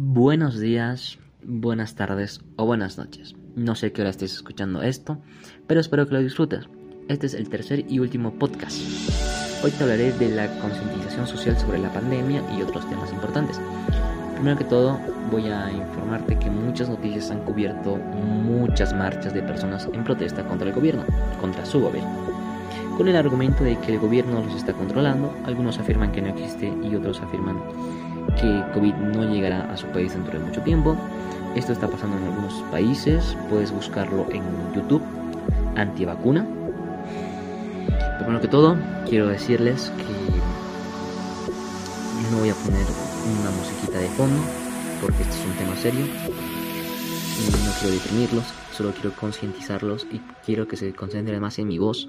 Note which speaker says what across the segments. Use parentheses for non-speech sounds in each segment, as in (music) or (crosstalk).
Speaker 1: Buenos días, buenas tardes o buenas noches. No sé qué hora estés escuchando esto, pero espero que lo disfrutes. Este es el tercer y último podcast. Hoy te hablaré de la concientización social sobre la pandemia y otros temas importantes. Primero que todo, voy a informarte que muchas noticias han cubierto muchas marchas de personas en protesta contra el gobierno, contra su gobierno. Con el argumento de que el gobierno los está controlando, algunos afirman que no existe y otros afirman que COVID no llegará a su país dentro de mucho tiempo. Esto está pasando en algunos países, puedes buscarlo en YouTube, antivacuna. Primero que todo, quiero decirles que no voy a poner una musiquita de fondo, porque este es un tema serio. Y no quiero deprimirlos, solo quiero concientizarlos y quiero que se concentren más en mi voz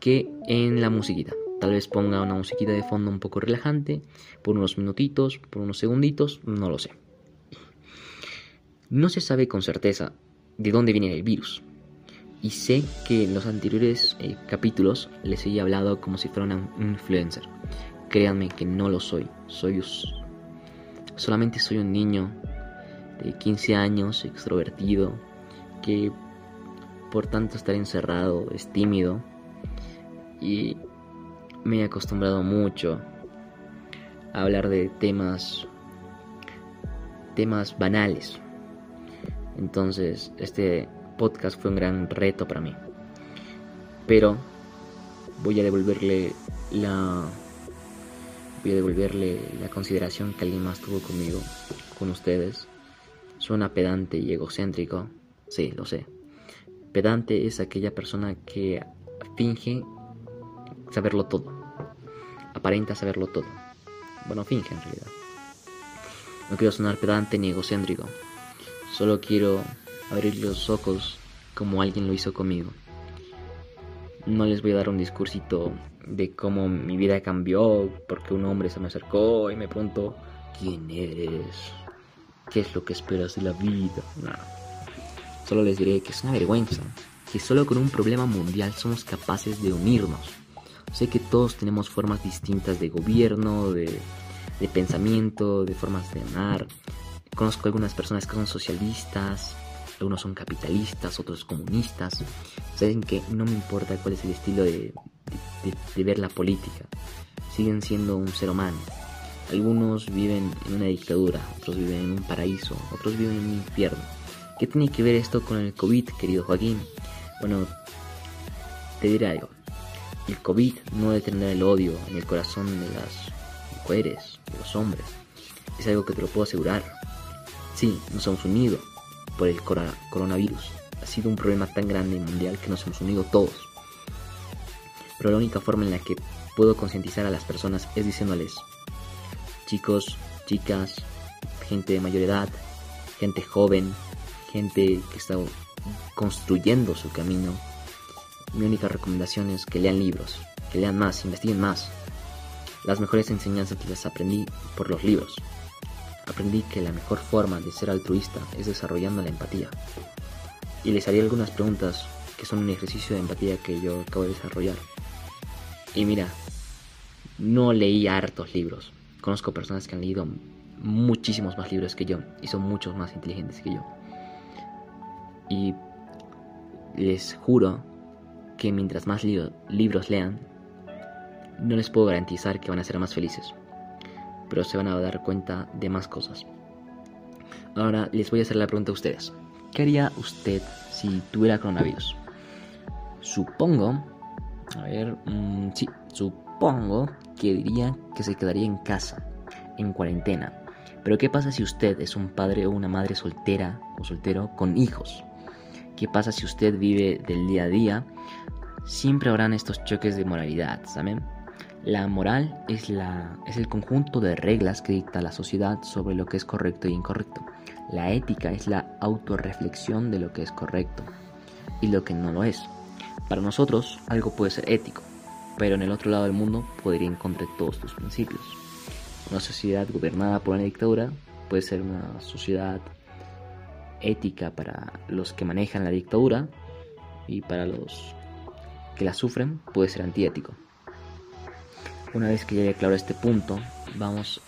Speaker 1: que en la musiquita. Tal vez ponga una musiquita de fondo un poco relajante, por unos minutitos, por unos segunditos, no lo sé. No se sabe con certeza de dónde viene el virus. Y sé que en los anteriores eh, capítulos les he hablado como si fuera un influencer. Créanme que no lo soy. Soy solamente soy un niño de 15 años, extrovertido, que por tanto estar encerrado es tímido y me he acostumbrado mucho a hablar de temas temas banales. Entonces, este podcast fue un gran reto para mí. Pero voy a devolverle la voy a devolverle la consideración que alguien más tuvo conmigo, con ustedes. Suena pedante y egocéntrico, sí, lo sé. Pedante es aquella persona que finge saberlo todo. Aparenta saberlo todo. Bueno, finge en realidad. No quiero sonar pedante ni egocéntrico. Solo quiero abrir los ojos como alguien lo hizo conmigo. No les voy a dar un discursito de cómo mi vida cambió porque un hombre se me acercó y me preguntó, ¿quién eres? ¿Qué es lo que esperas de la vida? No. Solo les diré que es una vergüenza, que solo con un problema mundial somos capaces de unirnos Sé que todos tenemos formas distintas de gobierno, de, pensamiento, de formas de amar. Conozco algunas personas que son socialistas, algunos son capitalistas, otros comunistas. Saben que no me importa cuál es el estilo de, de, ver la política. Siguen siendo un ser humano. Algunos viven en una dictadura, otros viven en un paraíso, otros viven en un infierno. ¿Qué tiene que ver esto con el COVID, querido Joaquín? Bueno, te diré algo. El COVID no detendrá el odio en el corazón de las mujeres, de los hombres. Es algo que te lo puedo asegurar. Sí, nos hemos unido por el coronavirus. Ha sido un problema tan grande y mundial que nos hemos unido todos. Pero la única forma en la que puedo concientizar a las personas es diciéndoles, chicos, chicas, gente de mayor edad, gente joven, gente que está construyendo su camino, mi única recomendación es que lean libros, que lean más, investiguen más. Las mejores enseñanzas las aprendí por los libros. Aprendí que la mejor forma de ser altruista es desarrollando la empatía. Y les haré algunas preguntas que son un ejercicio de empatía que yo acabo de desarrollar. Y mira, no leí hartos libros. Conozco personas que han leído muchísimos más libros que yo y son muchos más inteligentes que yo. Y les juro que mientras más libros lean, no les puedo garantizar que van a ser más felices, pero se van a dar cuenta de más cosas. Ahora les voy a hacer la pregunta a ustedes. ¿Qué haría usted si tuviera coronavirus? Supongo, a ver, mm, sí, supongo que diría que se quedaría en casa, en cuarentena. Pero ¿qué pasa si usted es un padre o una madre soltera o soltero con hijos? ¿Qué pasa si usted vive del día a día siempre habrán estos choques de moralidad, ¿saben? La moral es, la, es el conjunto de reglas que dicta la sociedad sobre lo que es correcto y incorrecto. La ética es la autorreflexión de lo que es correcto y lo que no lo es. Para nosotros algo puede ser ético, pero en el otro lado del mundo podría encontrar todos tus principios. Una sociedad gobernada por una dictadura puede ser una sociedad ética para los que manejan la dictadura y para los que la sufren puede ser antiético. Una vez que llegue claro este punto, vamos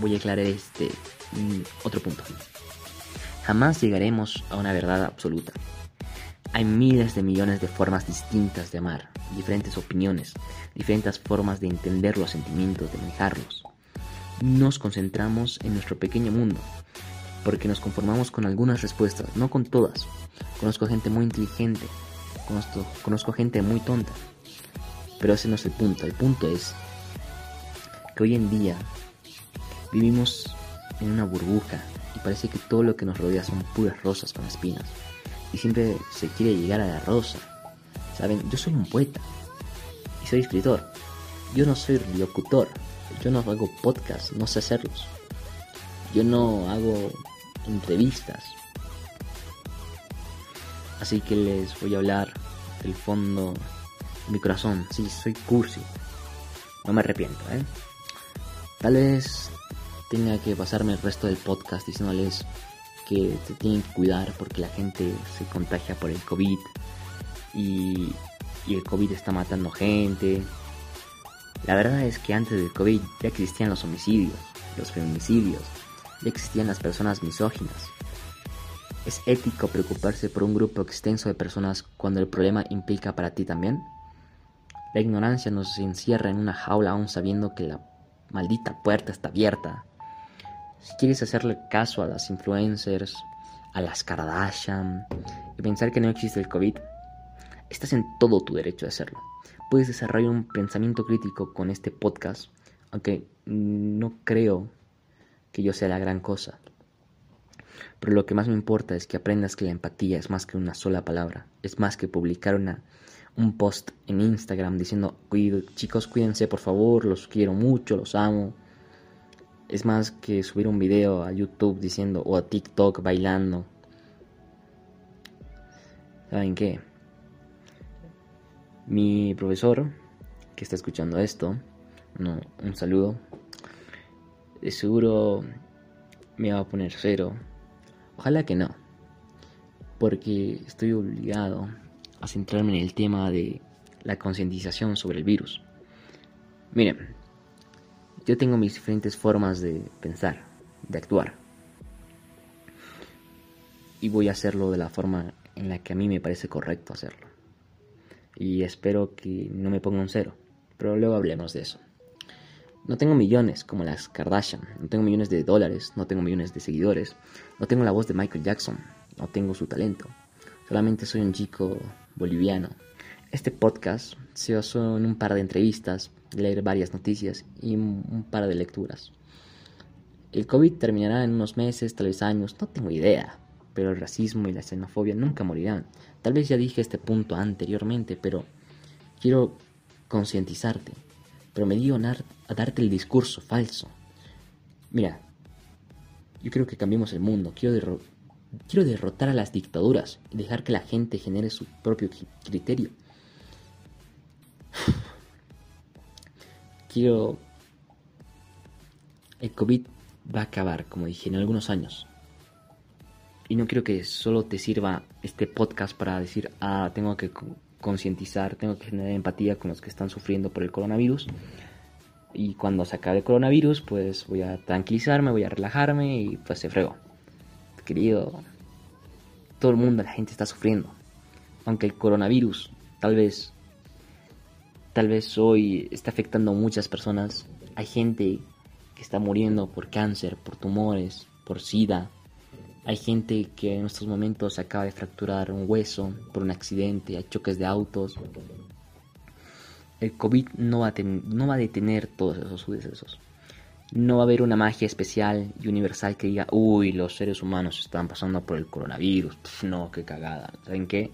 Speaker 1: voy a aclarar este mm, otro punto. Jamás llegaremos a una verdad absoluta. Hay miles de millones de formas distintas de amar, diferentes opiniones, diferentes formas de entender los sentimientos, de manejarlos. Nos concentramos en nuestro pequeño mundo, porque nos conformamos con algunas respuestas, no con todas. Conozco gente muy inteligente, conozco, conozco gente muy tonta, pero ese no es el punto. El punto es que hoy en día vivimos en una burbuja y parece que todo lo que nos rodea son puras rosas con espinas. Y siempre se quiere llegar a la rosa. Saben, yo soy un poeta y soy escritor. Yo no soy locutor. Yo no hago podcast, no sé hacerlos. Yo no hago entrevistas. Así que les voy a hablar del fondo de mi corazón. Sí, soy cursi. No me arrepiento, ¿eh? Tal vez tenga que pasarme el resto del podcast diciéndoles que se tienen que cuidar porque la gente se contagia por el COVID y, y el COVID está matando gente. La verdad es que antes del COVID ya existían los homicidios, los feminicidios, ya existían las personas misóginas. ¿Es ético preocuparse por un grupo extenso de personas cuando el problema implica para ti también? La ignorancia nos encierra en una jaula aún sabiendo que la maldita puerta está abierta. Si quieres hacerle caso a las influencers, a las Kardashian y pensar que no existe el COVID, estás en todo tu derecho de hacerlo. Puedes desarrollar un pensamiento crítico con este podcast, aunque no creo que yo sea la gran cosa. Pero lo que más me importa es que aprendas que la empatía es más que una sola palabra, es más que publicar una, un post en Instagram diciendo, chicos, cuídense por favor, los quiero mucho, los amo. Es más que subir un video a YouTube diciendo, o a TikTok bailando. ¿Saben qué? Mi profesor, que está escuchando esto, no, un saludo, de seguro me va a poner cero. Ojalá que no, porque estoy obligado a centrarme en el tema de la concientización sobre el virus. Miren, yo tengo mis diferentes formas de pensar, de actuar. Y voy a hacerlo de la forma en la que a mí me parece correcto hacerlo. Y espero que no me ponga un cero, pero luego hablemos de eso. No tengo millones como las Kardashian, no tengo millones de dólares, no tengo millones de seguidores, no tengo la voz de Michael Jackson, no tengo su talento. Solamente soy un chico boliviano. Este podcast se basó en un par de entrevistas, leer varias noticias y un par de lecturas. El COVID terminará en unos meses, tal vez años, no tengo idea, pero el racismo y la xenofobia nunca morirán. Tal vez ya dije este punto anteriormente, pero quiero concientizarte pero me dio a darte el discurso falso. Mira, yo creo que cambiemos el mundo. Quiero, quiero derrotar a las dictaduras y dejar que la gente genere su propio criterio. (sighs) Quiero... El COVID va a acabar, como dije, en algunos años. Y no quiero que solo te sirva este podcast para decir, ah, tengo que concientizar, tengo que generar empatía con los que están sufriendo por el coronavirus. Y cuando se acabe el coronavirus, pues voy a tranquilizarme, voy a relajarme y pues se fregó. Querido, todo el mundo, la gente está sufriendo. Aunque el coronavirus tal vez, tal vez hoy está afectando a muchas personas, hay gente que está muriendo por cáncer, por tumores, por sida, hay gente que en estos momentos acaba de fracturar un hueso por un accidente, hay choques de autos. El COVID no va a, no va a detener todos esos sucesos. No va a haber una magia especial y universal que diga, uy, los seres humanos están pasando por el coronavirus. no, qué cagada. ¿Saben qué?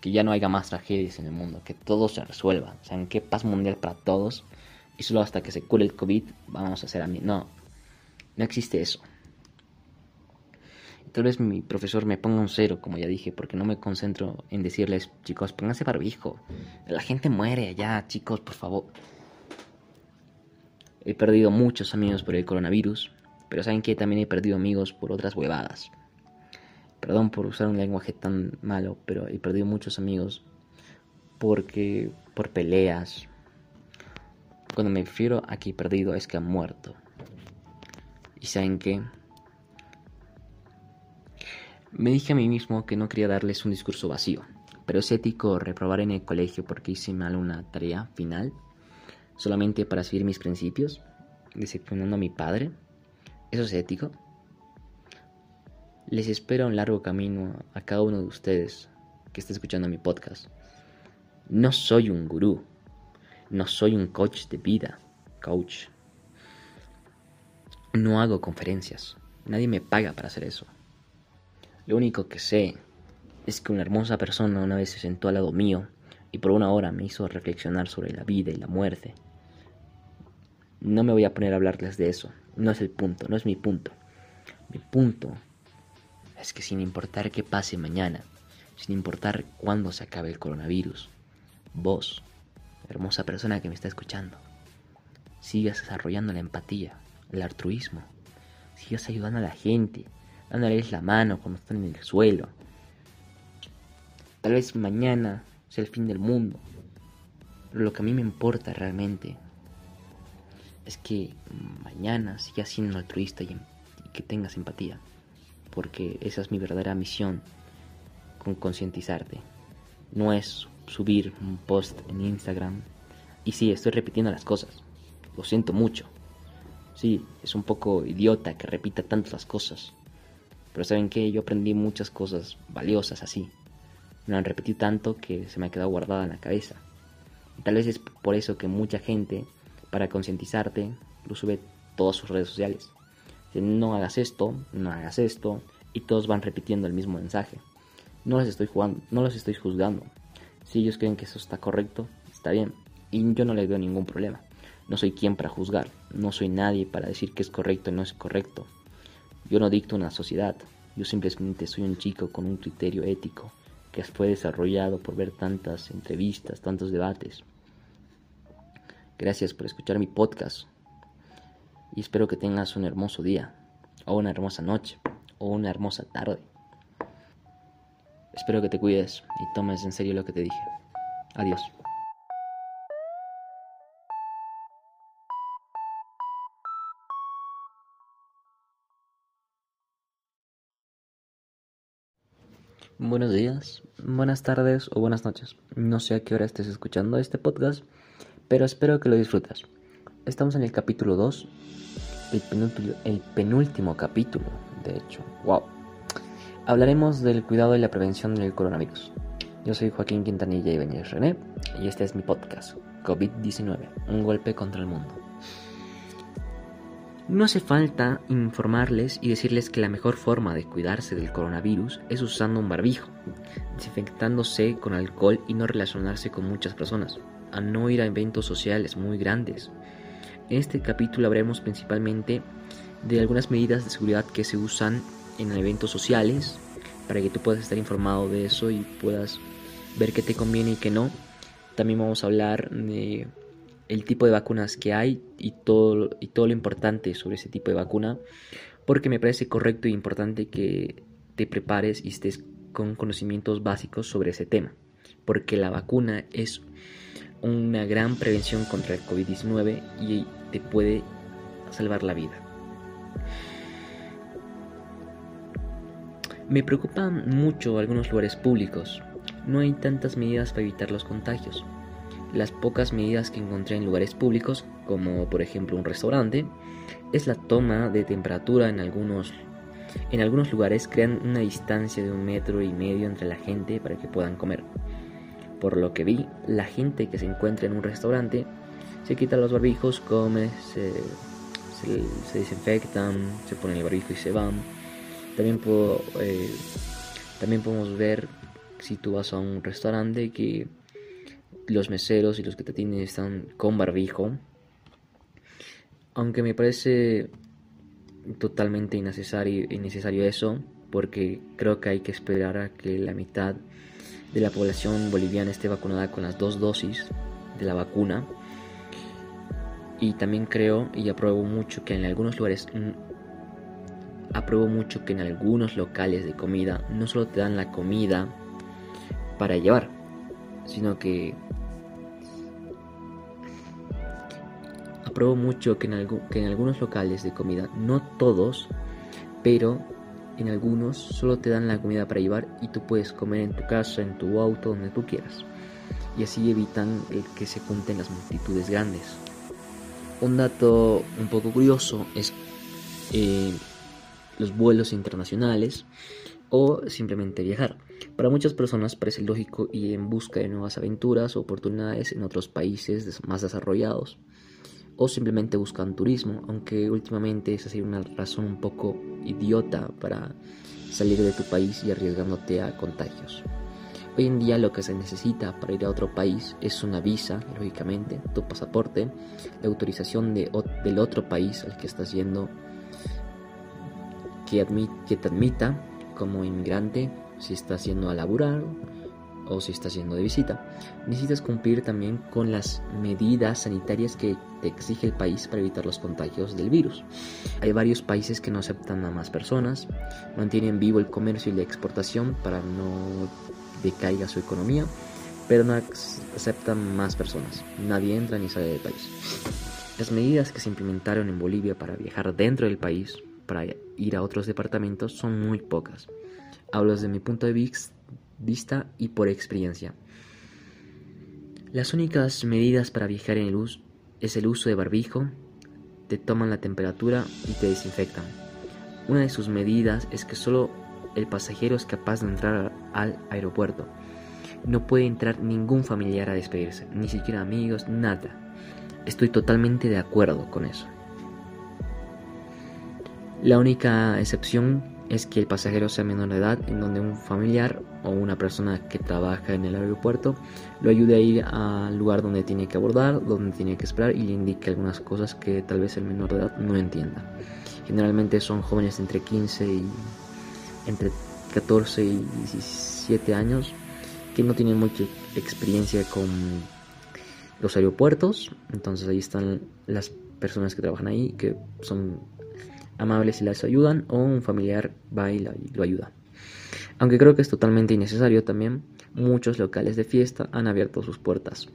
Speaker 1: Que ya no haya más tragedias en el mundo, que todo se resuelva. ¿Saben qué? Paz mundial para todos. Y solo hasta que se cure el COVID vamos a hacer a mí. No, no existe eso. Tal vez mi profesor me ponga un cero, como ya dije, porque no me concentro en decirles, chicos, pónganse barbijo. La gente muere allá, chicos, por favor. He perdido muchos amigos por el coronavirus, pero saben que también he perdido amigos por otras huevadas. Perdón por usar un lenguaje tan malo, pero he perdido muchos amigos porque por peleas. Cuando me refiero a que he perdido es que han muerto. Y saben qué? Me dije a mí mismo que no quería darles un discurso vacío, pero es ético reprobar en el colegio porque hice mal una tarea final, solamente para seguir mis principios, decepcionando a mi padre. ¿Eso es ético? Les espero un largo camino a cada uno de ustedes que esté escuchando mi podcast. No soy un gurú, no soy un coach de vida, coach. No hago conferencias, nadie me paga para hacer eso. Lo único que sé es que una hermosa persona una vez se sentó al lado mío y por una hora me hizo reflexionar sobre la vida y la muerte. No me voy a poner a hablarles de eso, no es el punto, no es mi punto. Mi punto es que sin importar qué pase mañana, sin importar cuándo se acabe el coronavirus, vos, hermosa persona que me está escuchando, sigas desarrollando la empatía, el altruismo, sigas ayudando a la gente, dándoles la mano cuando están en el suelo. Tal vez mañana sea el fin del mundo, pero lo que a mí me importa realmente es que mañana sigas siendo altruista y, y que tengas empatía, porque esa es mi verdadera misión con concientizarte. No es subir un post en Instagram y sí, estoy repitiendo las cosas. Lo siento mucho. Sí, es un poco idiota que repita tantas las cosas. Pero saben que yo aprendí muchas cosas valiosas así. Me lo han repetido tanto que se me ha quedado guardada en la cabeza. Y tal vez es por eso que mucha gente, para concientizarte, lo sube todas sus redes sociales. No hagas esto, no hagas esto, y todos van repitiendo el mismo mensaje. No los estoy jugando, no los estoy juzgando. Si ellos creen que eso está correcto, está bien. Y yo no les veo ningún problema. No soy quien para juzgar, no soy nadie para decir que es correcto o no es correcto. Yo no dicto una sociedad, yo simplemente soy un chico con un criterio ético que fue desarrollado por ver tantas entrevistas, tantos debates. Gracias por escuchar mi podcast y espero que tengas un hermoso día, o una hermosa noche, o una hermosa tarde. Espero que te cuides y tomes en serio lo que te dije. Adiós. Buenos días, buenas tardes o buenas noches. No sé a qué hora estés escuchando este podcast, pero espero que lo disfrutas. Estamos en el capítulo 2, el penúltimo, capítulo, de hecho. Wow. Hablaremos del cuidado y la prevención del coronavirus. Yo soy Joaquín Quintanilla y Beñez René, y este es mi podcast, COVID-19, un golpe contra el mundo. No hace falta informarles y decirles que la mejor forma de cuidarse del coronavirus es usando un barbijo, desinfectándose con alcohol y no relacionarse con muchas personas, a no ir a eventos sociales muy grandes. En este capítulo hablaremos principalmente de algunas medidas de seguridad que se usan en eventos sociales para que tú puedas estar informado de eso y puedas ver qué te conviene y qué no. También vamos a hablar de el tipo de vacunas que hay y todo, y todo lo importante sobre ese tipo de vacuna, porque me parece correcto e importante que te prepares y estés con conocimientos básicos sobre ese tema, porque la vacuna es una gran prevención contra el COVID-19 y te puede salvar la vida. Me preocupan mucho algunos lugares públicos. No hay tantas medidas para evitar los contagios. Las pocas medidas que encontré en lugares públicos, como por ejemplo un restaurante, es la toma de temperatura en algunos en algunos lugares crean una distancia de un metro y medio entre la gente para que puedan comer. Por lo que vi, la gente que se encuentra en un restaurante se quita los barbijos, come, se, se, desinfectan, se ponen el barbijo y se van. También, puedo, eh, también podemos ver si tú vas a un restaurante que los meseros y los que te atienden están con barbijo. Aunque me parece totalmente innecesario, innecesario eso, porque creo que hay que esperar a que la mitad de la población boliviana esté vacunada con las dos dosis de la vacuna. Y también creo y apruebo mucho que en algunos lugares mm, apruebo mucho que en algunos locales de comida no solo te dan la comida para llevar, sino que apruebo mucho que en, que en algunos locales de comida, no todos, pero en algunos solo te dan la comida para llevar y tú puedes comer en tu casa, en tu auto, donde tú quieras. Y así evitan el que se junten las multitudes grandes. Un dato un poco curioso es eh, los vuelos internacionales o simplemente viajar. Para muchas personas parece lógico ir en busca de nuevas aventuras o oportunidades en otros países más desarrollados o simplemente buscan turismo, aunque últimamente esa sería una razón un poco idiota para salir de tu país y arriesgándote a contagios. Hoy en día lo que se necesita para ir a otro país es una visa, lógicamente, tu pasaporte, la autorización de, del otro país al que estás yendo, que, que te admita como inmigrante si estás yendo a laburar o si estás yendo de visita. Necesitas cumplir también con las medidas sanitarias que te exige el país para evitar los contagios del virus. Hay varios países que no aceptan a más personas, mantienen vivo el comercio y la exportación para no decaiga su economía, pero no aceptan más personas. Nadie entra ni sale del país. Las medidas que se implementaron en Bolivia para viajar dentro del país, para ir a otros departamentos, son muy pocas. Hablo desde mi punto de vista vista y por experiencia. Las únicas medidas para viajar en el es el uso de barbijo, te toman la temperatura y te desinfectan. Una de sus medidas es que solo el pasajero es capaz de entrar al aeropuerto. No puede entrar ningún familiar a despedirse, ni siquiera amigos, nada. Estoy totalmente de acuerdo con eso. La única excepción es que el pasajero sea menor de edad, en donde un familiar o una persona que trabaja en el aeropuerto lo ayude a ir al lugar donde tiene que abordar, donde tiene que esperar y le indique algunas cosas que tal vez el menor de edad no entienda. Generalmente son jóvenes entre 15 y entre 14 y 17 años que no tienen mucha experiencia con los aeropuertos, entonces ahí están las personas que trabajan ahí que son amables y las ayudan o un familiar va y lo ayuda. Aunque creo que es totalmente innecesario también, muchos locales de fiesta han abierto sus puertas.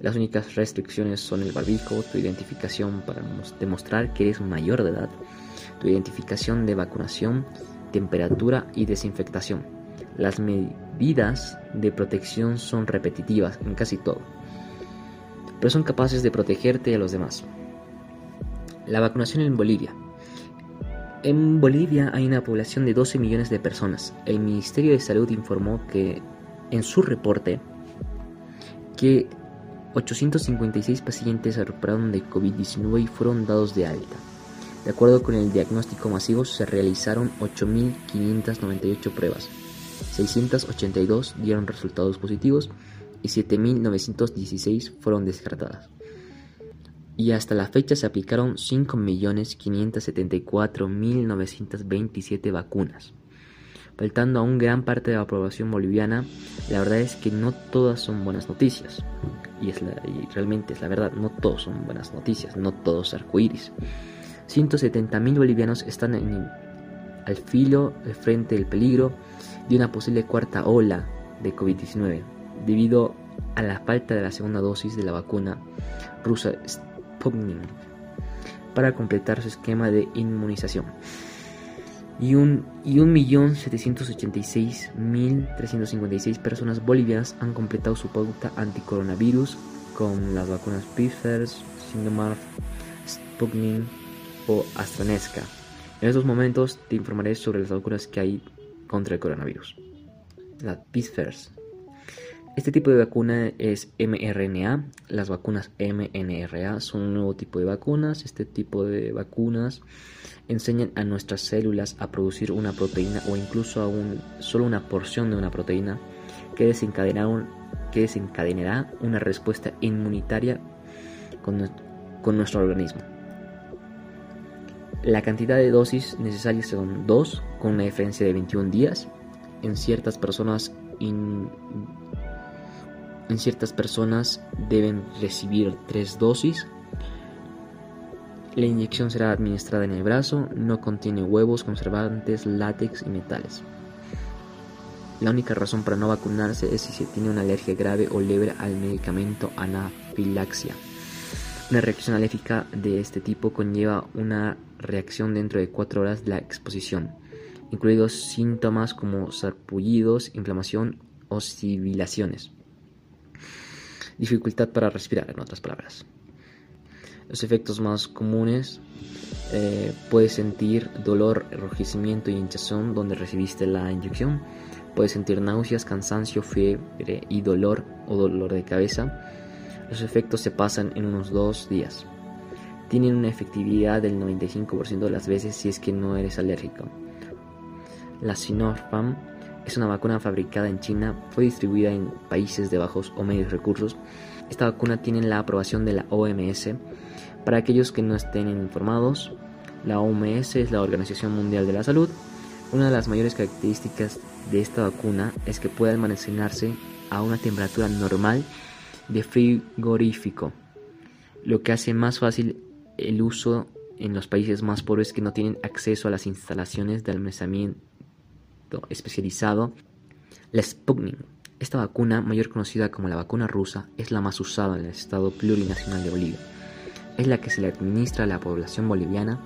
Speaker 1: Las únicas restricciones son el barbijo, tu identificación para demostrar que eres mayor de edad, tu identificación de vacunación, temperatura y desinfectación. Las medidas de protección son repetitivas en casi todo, pero son capaces de protegerte y a los demás. La vacunación en Bolivia. En Bolivia hay una población de 12 millones de personas. El Ministerio de Salud informó que en su reporte que 856 pacientes se recuperaron de COVID-19 y fueron dados de alta. De acuerdo con el diagnóstico masivo, se realizaron 8.598 pruebas. 682 dieron resultados positivos y 7.916 fueron descartadas y hasta la fecha se aplicaron 5.574.927 vacunas. Faltando aún gran parte de la población boliviana, la verdad es que no todas son buenas noticias. Y, es realmente es la verdad, no todos son buenas noticias, no todos arcoíris. 170.000 bolivianos están al filo, al frente del peligro de una posible cuarta ola de COVID-19, debido a la falta de la segunda dosis de la vacuna rusa para completar su esquema de inmunización. Y, un, y 1.786.356 personas bolivianas han completado su pauta anticoronavirus con las vacunas Pfizer, Sindomarf, Sputnik o AstraZeneca. En estos momentos te informaré sobre las vacunas que hay contra el coronavirus. La Pfizer este tipo de vacuna es mRNA. Las vacunas mRNA son un nuevo tipo de vacunas. Este tipo de vacunas enseñan a nuestras células a producir una proteína o incluso a solo una porción de una proteína que desencadenará, una respuesta inmunitaria con, nuestro organismo. La cantidad de dosis necesarias son 2, con una diferencia de 21 días. En ciertas personas en ciertas personas deben recibir tres dosis. La inyección será administrada en el brazo, no contiene huevos, conservantes, látex y metales. La única razón para no vacunarse es si se tiene una alergia grave o leve al medicamento anafilaxia. Una reacción alérgica de este tipo conlleva una reacción dentro de 4 horas de la exposición, incluidos síntomas como sarpullidos, inflamación o sibilaciones. Dificultad para respirar, en otras palabras. Los efectos más comunes eh, puedes sentir dolor, enrojecimiento y hinchazón donde recibiste la inyección. Puedes sentir náuseas, cansancio, fiebre y dolor o dolor de cabeza. Los efectos se pasan en unos dos días. Tienen una efectividad del 95% de las veces si es que no eres alérgico. La Sinopharm es una vacuna fabricada en China, fue distribuida en países de bajos o medios recursos. Esta vacuna tiene la aprobación de la OMS. Para aquellos que no estén informados, la OMS es la Organización Mundial de la Salud. Una de las mayores características de esta vacuna es que puede almacenarse a una temperatura normal de frigorífico, lo que hace más fácil el uso en los países más pobres que no tienen acceso a las instalaciones de almacenamiento especializado. La Sputnik, esta vacuna, mayor conocida como la vacuna rusa, es la más usada en el estado plurinacional de Bolivia. Es la que se le administra a la población boliviana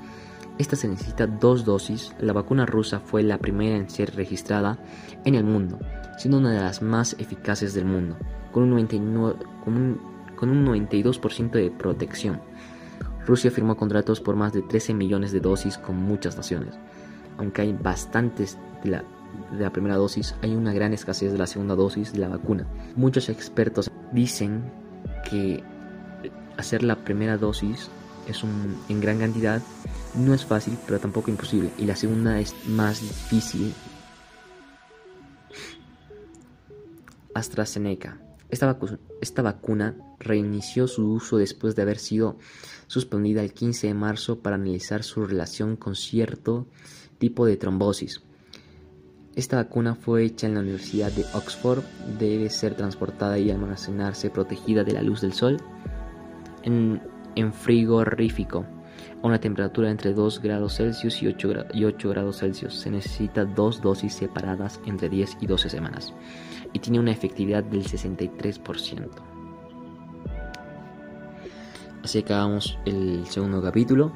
Speaker 1: esta se necesita dos dosis. La vacuna rusa fue la primera en ser registrada en el mundo, siendo una de las más eficaces del mundo, con un, 92% de protección. Rusia firmó contratos por más de 13 millones de dosis con muchas naciones. Aunque hay bastantes de la, de la primera dosis, hay una gran escasez de la segunda dosis de la vacuna. Muchos expertos dicen que hacer la primera dosis es en gran cantidad no es fácil, pero tampoco imposible. Y la segunda es más difícil. AstraZeneca. Esta, vacuna reinició su uso después de haber sido suspendida el 15 de marzo para analizar su relación con cierto tipo de trombosis. Esta vacuna fue hecha en la Universidad de Oxford, debe ser transportada y almacenarse protegida de la luz del sol en, en frigorífico a una temperatura entre 2 grados Celsius y 8, grados Celsius. Se necesita dos dosis separadas entre 10 y 12 semanas y tiene una efectividad del 63%. Así acabamos el segundo capítulo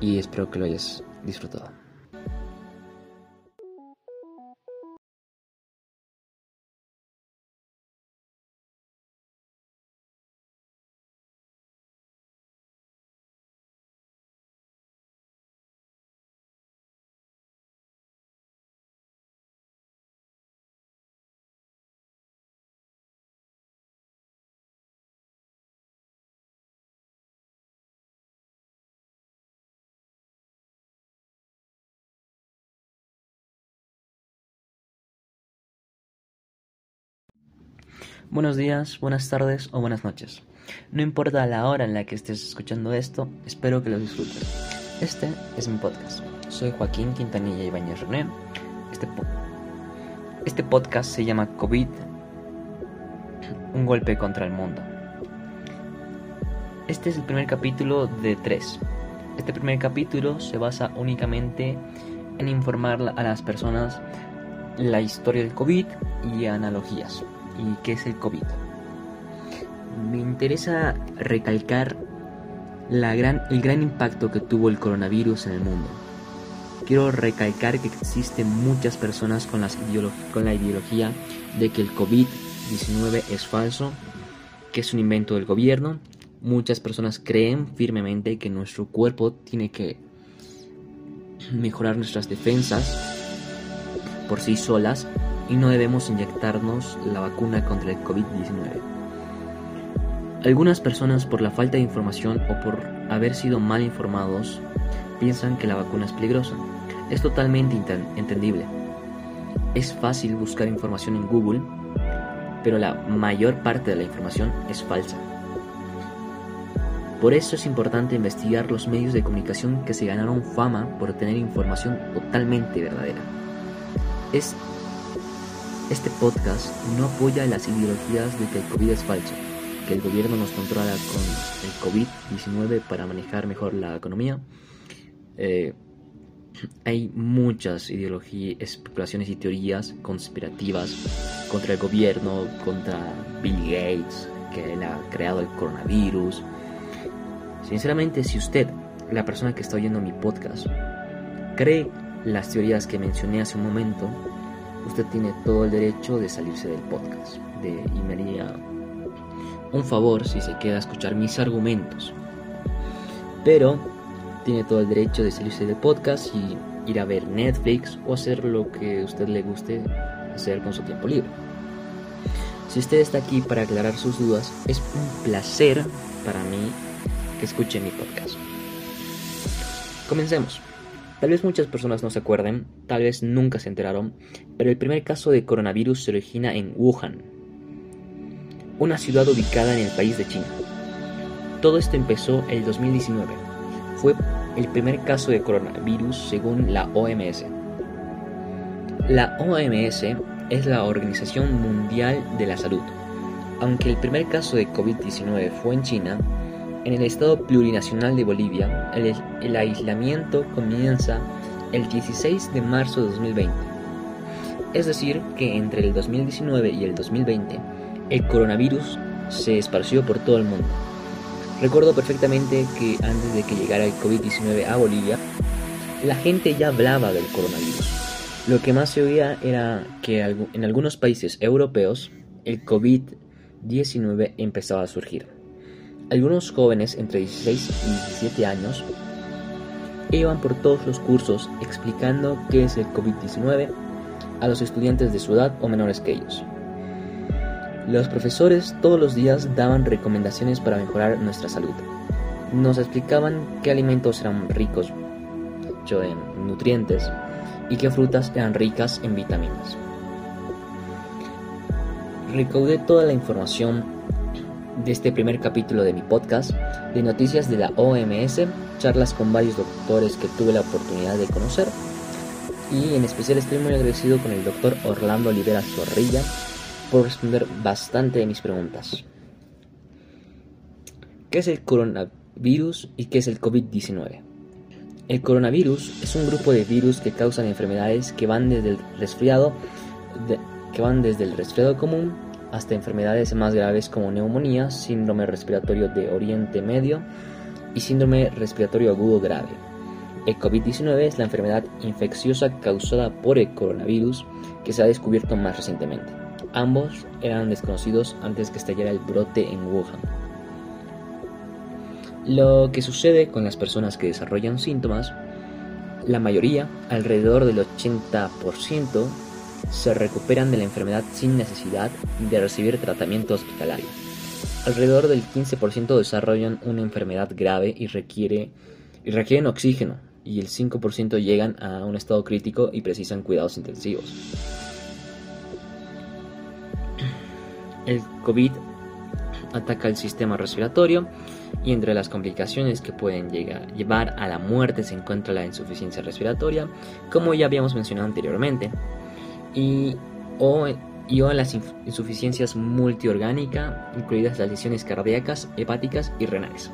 Speaker 1: y espero que lo hayas disfrutado. Buenos días, buenas tardes o buenas noches. No importa la hora en la que estés escuchando esto, espero que lo disfrutes. Este es mi podcast. Soy Joaquín Quintanilla Ibáñez René. Este, este podcast se llama COVID, un golpe contra el mundo. Este es el primer capítulo de tres. Este primer capítulo se basa únicamente en informar a las personas la historia del COVID y analogías y qué es el COVID. Me interesa recalcar la gran, el gran impacto que tuvo el coronavirus en el mundo. Quiero recalcar que existen muchas personas con, las con la ideología de que el COVID-19 es falso, que es un invento del gobierno. Muchas personas creen firmemente que nuestro cuerpo tiene que mejorar nuestras defensas por sí solas y no debemos inyectarnos la vacuna contra el COVID-19. Algunas personas por la falta de información o por haber sido mal informados piensan que la vacuna es peligrosa. Es totalmente entendible. Es fácil buscar información en Google, pero la mayor parte de la información es falsa. Por eso es importante investigar los medios de comunicación que se ganaron fama por tener información totalmente verdadera. Es este podcast no apoya las ideologías de que el COVID es falso, que el gobierno nos controla con el COVID-19 para manejar mejor la economía. Eh, hay muchas ideologías, especulaciones y teorías conspirativas contra el gobierno, contra Bill Gates, que él ha creado el coronavirus, Sinceramente, si usted, la persona que está oyendo mi podcast, cree las teorías que mencioné hace un momento, usted tiene todo el derecho de salirse del podcast. De, y me haría un favor si se queda a escuchar mis argumentos. Pero tiene todo el derecho de salirse del podcast y ir a ver Netflix o hacer lo que a usted le guste hacer con su tiempo libre. Si usted está aquí para aclarar sus dudas, es un placer para mí que escuche mi podcast. Comencemos. Tal vez muchas personas no se acuerden, tal vez nunca se enteraron, pero el primer caso de coronavirus se origina en Wuhan, una ciudad ubicada en el país de China. Todo esto empezó el 2019. Fue el primer caso de coronavirus según la OMS. La OMS es la Organización Mundial de la Salud. Aunque el primer caso de COVID-19 fue en China, en el estado plurinacional de Bolivia, el, el, aislamiento comienza el 16 de marzo de 2020. Es decir, que entre el 2019 y el 2020, el coronavirus se esparció por todo el mundo. Recuerdo perfectamente que antes de que llegara el COVID-19 a Bolivia, la gente ya hablaba del coronavirus. Lo que más se oía era que en algunos países europeos el COVID-19 empezaba a surgir. Algunos jóvenes entre 16 y 17 años iban por todos los cursos explicando qué es el COVID-19 a los estudiantes de su edad o menores que ellos. Los profesores todos los días daban recomendaciones para mejorar nuestra salud. Nos explicaban qué alimentos eran ricos en nutrientes y qué frutas eran ricas en vitaminas. Recaudé toda la información de este primer capítulo de mi podcast, de noticias de la OMS, charlas con varios doctores que tuve la oportunidad de conocer y en especial estoy muy agradecido con el doctor Orlando Olivera Zorrilla, por responder bastante de mis preguntas. ¿Qué es el coronavirus y qué es el COVID-19? El coronavirus es un grupo de virus que causan enfermedades que van desde el resfriado que van desde el resfriado común hasta enfermedades más graves como neumonía, síndrome respiratorio de Oriente Medio y síndrome respiratorio agudo grave. El COVID-19 es la enfermedad infecciosa causada por el coronavirus que se ha descubierto más recientemente. Ambos eran desconocidos antes que estallara el brote en Wuhan. Lo que sucede con las personas que desarrollan síntomas, la mayoría, alrededor del 80%, se recuperan de la enfermedad sin necesidad de recibir tratamiento hospitalario. Alrededor del 15% desarrollan una enfermedad grave y, requiere, y requieren oxígeno, y el 5% llegan a un estado crítico y precisan cuidados intensivos. El COVID ataca el sistema respiratorio y entre las complicaciones que pueden llegar, llevar a la muerte se encuentra la insuficiencia respiratoria, como ya habíamos mencionado anteriormente, y o, y las insuficiencias multiorgánicas, incluidas las lesiones cardíacas, hepáticas y renales.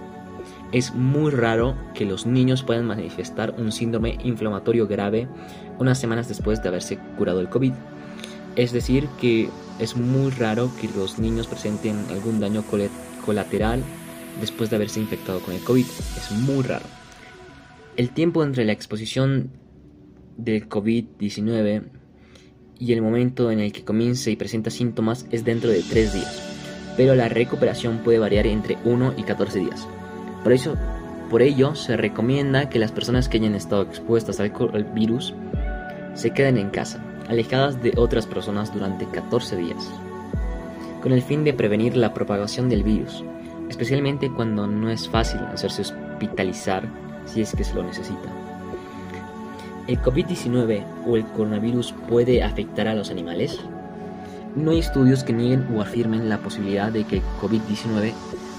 Speaker 1: Es muy raro que los niños puedan manifestar un síndrome inflamatorio grave unas semanas después de haberse curado el COVID. Es decir, que es muy raro que los niños presenten algún daño colateral después de haberse infectado con el COVID. Es muy raro. El tiempo entre la exposición del COVID-19 y el momento en el que comienza y presenta síntomas es dentro de 3 días, pero la recuperación puede variar entre 1 y 14 días. Por, eso, por ello, se recomienda que las personas que hayan estado expuestas al virus se queden en casa alejadas de otras personas durante 14 días, con el fin de prevenir la propagación del virus, especialmente cuando no es fácil hacerse hospitalizar si es que se lo necesita. ¿El COVID-19 o el coronavirus puede afectar a los animales? No hay estudios que nieguen o afirmen la posibilidad de que el COVID-19,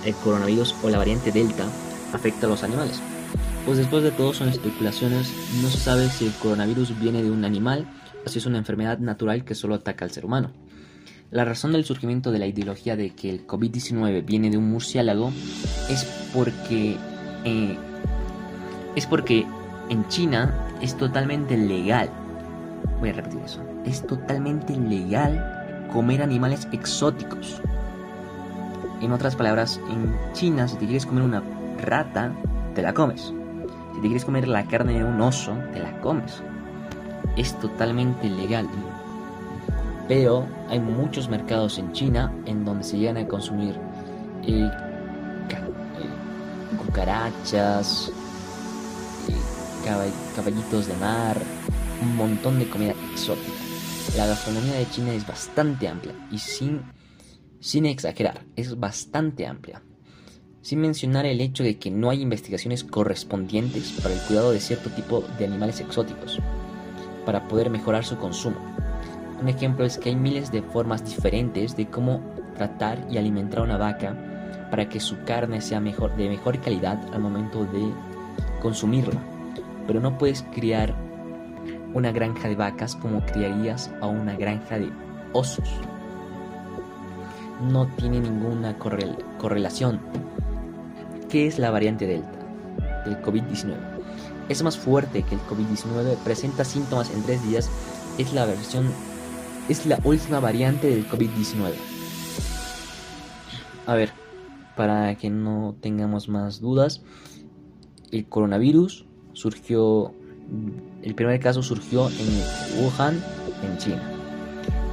Speaker 1: el coronavirus o la variante Delta afecta a los animales. Pues después de todo son especulaciones, no se sabe si el coronavirus viene de un animal Así es una enfermedad natural que solo ataca al ser humano. La razón del surgimiento de la ideología de que el COVID-19 viene de un murciélago es porque eh, es porque en China es totalmente legal. Voy a repetir eso. Es totalmente legal comer animales exóticos. En otras palabras, en China si te quieres comer una rata, te la comes. Si te quieres comer la carne de un oso, te la comes. Es totalmente legal. Pero hay muchos mercados en China en donde se llegan a consumir eh, eh, cucarachas, caballitos de mar, un montón de comida exótica. La gastronomía de China es bastante amplia y sin, sin exagerar, es bastante amplia. Sin mencionar el hecho de que no hay investigaciones correspondientes para el cuidado de cierto tipo de animales exóticos, para poder mejorar su consumo. Un ejemplo es que hay miles de formas diferentes de cómo tratar y alimentar a una vaca para que su carne sea mejor, de mejor calidad al momento de consumirla. Pero no puedes criar una granja de vacas como criarías a una granja de osos. No tiene ninguna correlación. ¿Qué es la variante Delta del COVID-19? Es más fuerte que el COVID-19, presenta síntomas en tres días, es la versión es la última variante del COVID-19. A ver, para que no tengamos más dudas, el coronavirus surgió, el primer caso surgió en Wuhan, en China.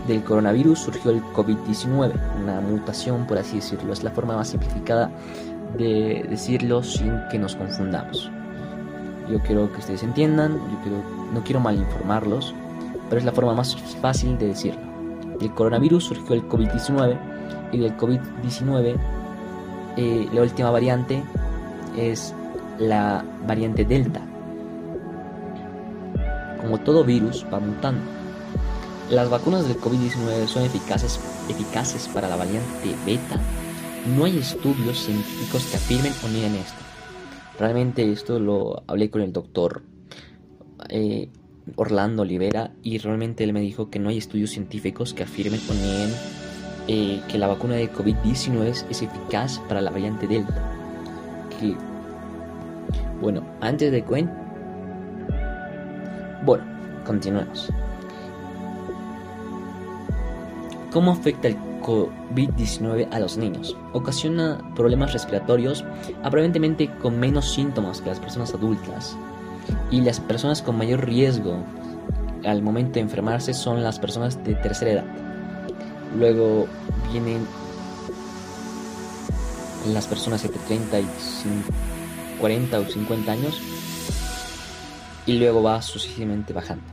Speaker 1: Del coronavirus surgió el COVID-19, una mutación por así decirlo, es la forma más simplificada de decirlo sin que nos confundamos. Yo quiero que ustedes entiendan, yo no quiero mal informarlos, pero es la forma más fácil de decirlo. Del coronavirus surgió el COVID-19 y del COVID-19 eh, la última variante es la variante Delta. Como todo virus va mutando. Las vacunas del COVID-19 son eficaces, eficaces para la variante Beta. No hay estudios científicos que afirmen o nieguen esto. Realmente esto lo hablé con el doctor eh, Orlando Olivera y realmente él me dijo que no hay estudios científicos que afirmen o nieguen eh, que la vacuna de COVID-19 es, eficaz para la variante Delta. Que, bueno, antes de. Bueno, continuemos. ¿Cómo afecta el COVID-19 a los niños? Ocasiona problemas respiratorios, aparentemente con menos síntomas que las personas adultas y las personas con mayor riesgo al momento de enfermarse son las personas de tercera edad. Luego vienen las personas entre 30 y 40 o 50 años y luego va sucesivamente bajando.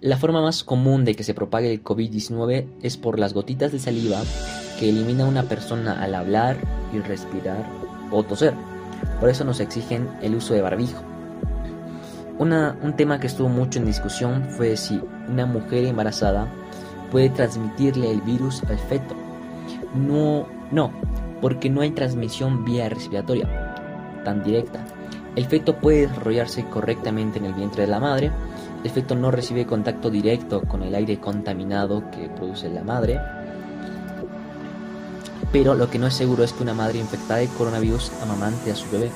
Speaker 1: La forma más común de que se propague el COVID-19 es por las gotitas de saliva que elimina una persona al hablar y respirar o toser. Por eso nos exigen el uso de barbijo. un tema que estuvo mucho en discusión fue si una mujer embarazada puede transmitirle el virus al feto. No, no, porque no hay transmisión vía respiratoria tan directa. El feto puede desarrollarse correctamente en el vientre de la madre. El feto no recibe contacto directo con el aire contaminado que produce la madre pero lo que no es seguro es que una madre infectada de coronavirus amamante a su bebé.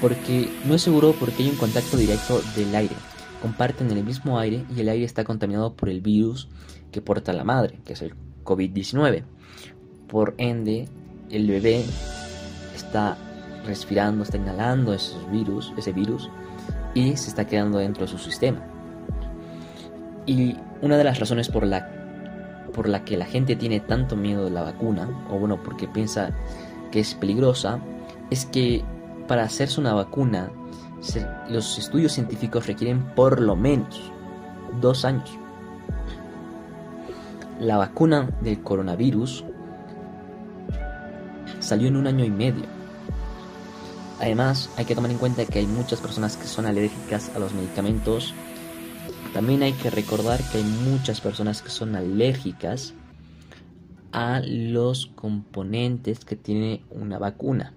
Speaker 1: Porque no es seguro porque hay un contacto directo del aire. Comparten el mismo aire y el aire está contaminado por el virus que porta la madre, que es el COVID-19. Por ende, el bebé está respirando, está inhalando esos virus, ese virus y se está quedando dentro de su sistema. Y una de las razones por la por la que la gente tiene tanto miedo de la vacuna, o bueno, porque piensa que es peligrosa, es que para hacerse una vacuna, los estudios científicos requieren por lo menos dos años. La vacuna del coronavirus salió en un año y medio. Además, hay que tomar en cuenta que hay muchas personas que son alérgicas a los medicamentos también hay que recordar que hay muchas personas que son alérgicas a los componentes que tiene una vacuna.